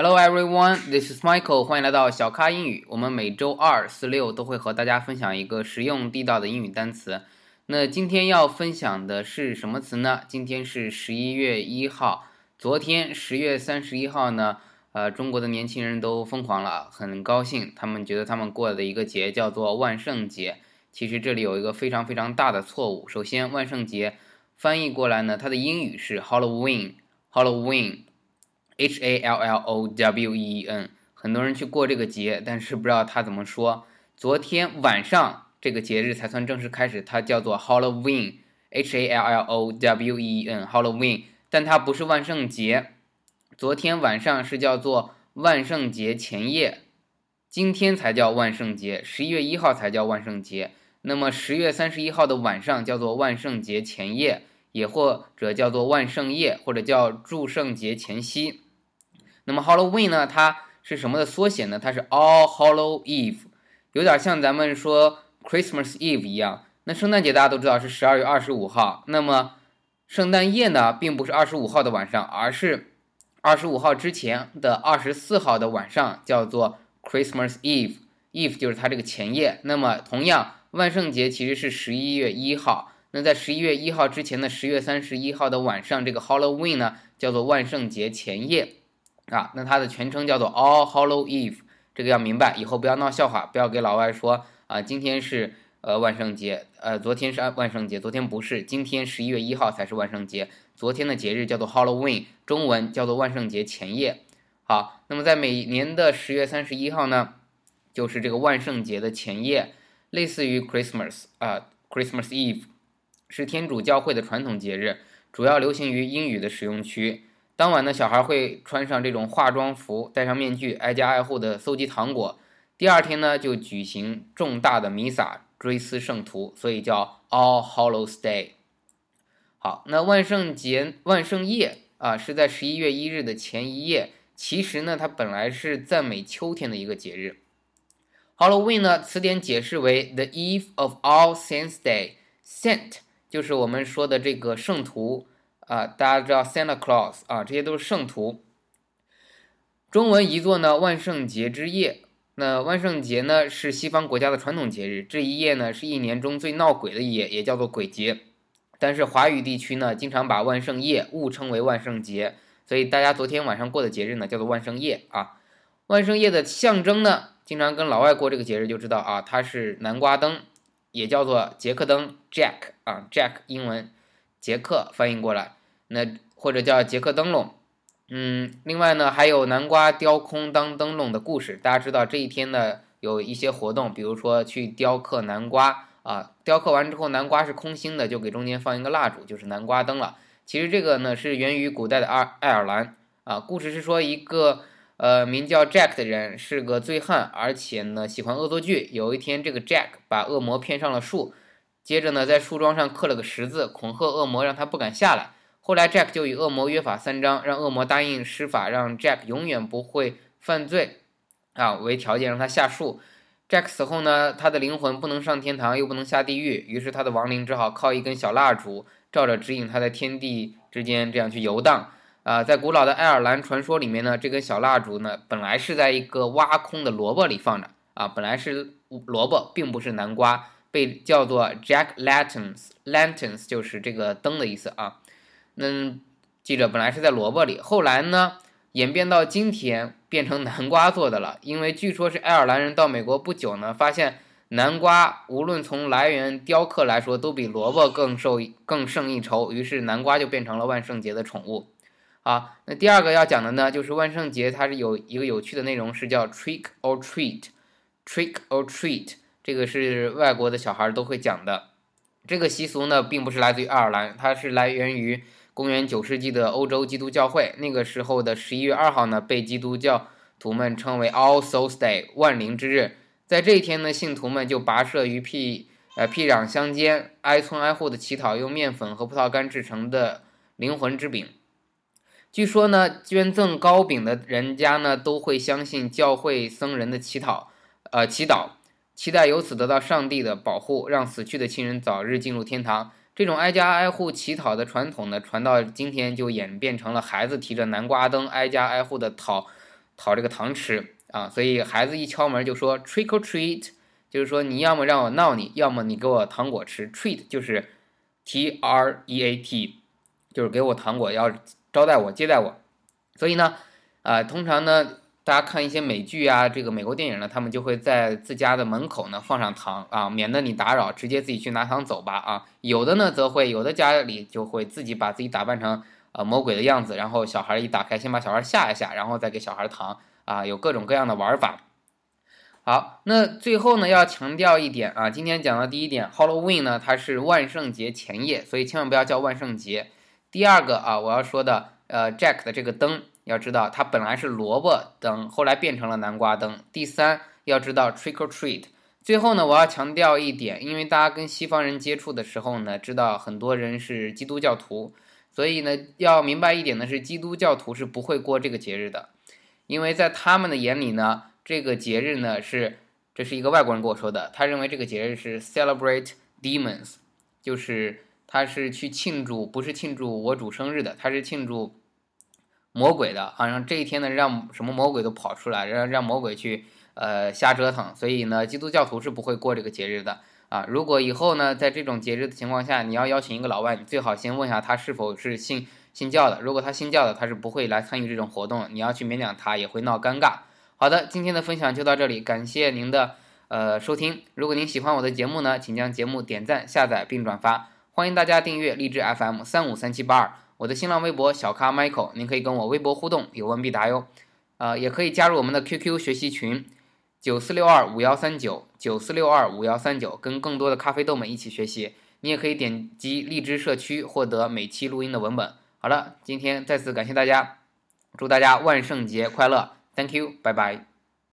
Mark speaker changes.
Speaker 1: Hello everyone, this is Michael. 欢迎来到小咖英语。我们每周二、四、六都会和大家分享一个实用地道的英语单词。那今天要分享的是什么词呢？今天是十一月一号。昨天十月三十一号呢，呃，中国的年轻人都疯狂了，很高兴。他们觉得他们过的一个节叫做万圣节。其实这里有一个非常非常大的错误。首先，万圣节翻译过来呢，它的英语是 Halloween，Halloween。H A L L O W E N，很多人去过这个节，但是不知道它怎么说。昨天晚上这个节日才算正式开始，它叫做 Halloween，H A L L O W E N，Halloween，但它不是万圣节。昨天晚上是叫做万圣节前夜，今天才叫万圣节，十一月一号才叫万圣节。那么十月三十一号的晚上叫做万圣节前夜，也或者叫做万圣夜，或者叫祝圣节前夕。那么 Halloween 呢？它是什么的缩写呢？它是 All Hallow Eve，有点像咱们说 Christmas Eve 一样。那圣诞节大家都知道是十二月二十五号，那么圣诞夜呢，并不是二十五号的晚上，而是二十五号之前的二十四号的晚上，叫做 Christmas Eve。Eve 就是它这个前夜。那么同样，万圣节其实是十一月一号。那在十一月一号之前的十月三十一号的晚上，这个 Halloween 呢，叫做万圣节前夜。啊，那它的全称叫做 All Hallow Eve，这个要明白，以后不要闹笑话，不要给老外说啊，今天是呃万圣节，呃昨天是万圣节，昨天不是，今天十一月一号才是万圣节，昨天的节日叫做 Halloween，中文叫做万圣节前夜。好，那么在每年的十月三十一号呢，就是这个万圣节的前夜，类似于 Christmas 啊，Christmas Eve，是天主教会的传统节日，主要流行于英语的使用区。当晚呢，小孩会穿上这种化妆服，戴上面具，挨家挨户的搜集糖果。第二天呢，就举行重大的弥撒，追思圣徒，所以叫 All Hallows Day。好，那万圣节、万圣夜啊，是在十一月一日的前一夜。其实呢，它本来是赞美秋天的一个节日。Halloween 呢，词典解释为 The Eve of All Saints Day。Saint 就是我们说的这个圣徒。啊，大家知道 Santa Claus 啊，这些都是圣徒。中文译作呢万圣节之夜。那万圣节呢是西方国家的传统节日，这一夜呢是一年中最闹鬼的一夜，也叫做鬼节。但是华语地区呢经常把万圣夜误称为万圣节，所以大家昨天晚上过的节日呢叫做万圣夜啊。万圣夜的象征呢，经常跟老外过这个节日就知道啊，它是南瓜灯，也叫做杰克灯 Jack 啊，Jack 英文杰克翻译过来。那或者叫杰克灯笼，嗯，另外呢还有南瓜雕空当灯笼的故事。大家知道这一天呢有一些活动，比如说去雕刻南瓜啊，雕刻完之后南瓜是空心的，就给中间放一个蜡烛，就是南瓜灯了。其实这个呢是源于古代的爱爱尔兰啊。故事是说一个呃名叫 Jack 的人是个醉汉，而且呢喜欢恶作剧。有一天这个 Jack 把恶魔骗上了树，接着呢在树桩上刻了个十字，恐吓恶魔让他不敢下来。后来，Jack 就与恶魔约法三章，让恶魔答应施法，让 Jack 永远不会犯罪，啊，为条件让他下树。Jack 死后呢，他的灵魂不能上天堂，又不能下地狱，于是他的亡灵只好靠一根小蜡烛，照着指引他在天地之间这样去游荡。啊，在古老的爱尔兰传说里面呢，这根小蜡烛呢，本来是在一个挖空的萝卜里放着，啊，本来是萝卜，并不是南瓜，被叫做 Jack Lanterns，Lanterns 就是这个灯的意思啊。那记者本来是在萝卜里，后来呢演变到今天变成南瓜做的了。因为据说是爱尔兰人到美国不久呢，发现南瓜无论从来源雕刻来说都比萝卜更受更胜一筹，于是南瓜就变成了万圣节的宠物。好，那第二个要讲的呢，就是万圣节它是有一个有趣的内容，是叫 trick or treat，trick or treat，这个是外国的小孩都会讲的。这个习俗呢，并不是来自于爱尔兰，它是来源于。公元九世纪的欧洲基督教会，那个时候的十一月二号呢，被基督教徒们称为 All Souls Day 万灵之日。在这一天呢，信徒们就跋涉于僻呃僻壤乡间，挨村挨户的乞讨用面粉和葡萄干制成的灵魂之饼。据说呢，捐赠糕饼的人家呢，都会相信教会僧人的乞讨，呃祈祷，期待由此得到上帝的保护，让死去的亲人早日进入天堂。这种挨家挨户乞讨的传统呢，传到今天就演变成了孩子提着南瓜灯挨家挨户的讨讨这个糖吃啊，所以孩子一敲门就说 trick or treat，就是说你要么让我闹你，要么你给我糖果吃。treat 就是 t r e a t，就是给我糖果，要招待我，接待我。所以呢，啊，通常呢。大家看一些美剧啊，这个美国电影呢，他们就会在自家的门口呢放上糖啊，免得你打扰，直接自己去拿糖走吧啊。有的呢则会，有的家里就会自己把自己打扮成呃魔鬼的样子，然后小孩一打开，先把小孩吓一吓，然后再给小孩糖啊，有各种各样的玩法。好，那最后呢要强调一点啊，今天讲的第一点，Halloween 呢它是万圣节前夜，所以千万不要叫万圣节。第二个啊，我要说的呃，Jack 的这个灯。要知道，它本来是萝卜灯，后来变成了南瓜灯。第三，要知道 trick or treat。最后呢，我要强调一点，因为大家跟西方人接触的时候呢，知道很多人是基督教徒，所以呢，要明白一点呢，是基督教徒是不会过这个节日的，因为在他们的眼里呢，这个节日呢是，这是一个外国人跟我说的，他认为这个节日是 celebrate demons，就是他是去庆祝，不是庆祝我主生日的，他是庆祝。魔鬼的啊，让这一天呢，让什么魔鬼都跑出来，让让魔鬼去呃瞎折腾。所以呢，基督教徒是不会过这个节日的啊。如果以后呢，在这种节日的情况下，你要邀请一个老外，你最好先问一下他是否是信信教的。如果他信教的，他是不会来参与这种活动。你要去勉强他，也会闹尴尬。好的，今天的分享就到这里，感谢您的呃收听。如果您喜欢我的节目呢，请将节目点赞、下载并转发。欢迎大家订阅励志 FM 三五三七八二。我的新浪微博小咖 Michael，您可以跟我微博互动，有问必答哟。呃，也可以加入我们的 QQ 学习群，九四六二五幺三九九四六二五幺三九，跟更多的咖啡豆们一起学习。你也可以点击荔枝社区获得每期录音的文本。好了，今天再次感谢大家，祝大家万圣节快乐，Thank you，拜拜。